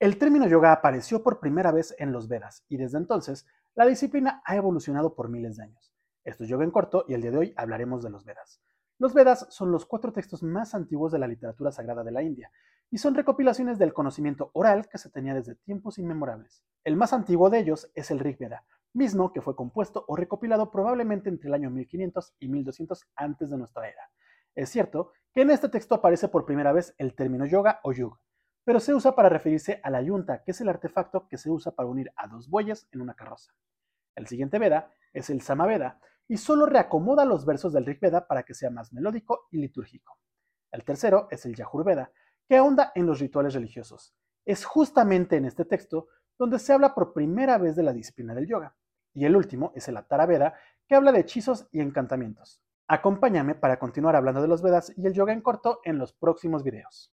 El término yoga apareció por primera vez en los Vedas y desde entonces la disciplina ha evolucionado por miles de años. Esto es yoga en corto y el día de hoy hablaremos de los Vedas. Los Vedas son los cuatro textos más antiguos de la literatura sagrada de la India y son recopilaciones del conocimiento oral que se tenía desde tiempos inmemorables. El más antiguo de ellos es el Rig Veda, mismo que fue compuesto o recopilado probablemente entre el año 1500 y 1200 antes de nuestra era. Es cierto que en este texto aparece por primera vez el término yoga o yuga, pero se usa para referirse a la yunta, que es el artefacto que se usa para unir a dos bueyes en una carroza. El siguiente Veda es el Samaveda y solo reacomoda los versos del Rig Veda para que sea más melódico y litúrgico. El tercero es el Yajurveda, que ahonda en los rituales religiosos. Es justamente en este texto donde se habla por primera vez de la disciplina del yoga. Y el último es el Veda, que habla de hechizos y encantamientos. Acompáñame para continuar hablando de los Vedas y el yoga en corto en los próximos videos.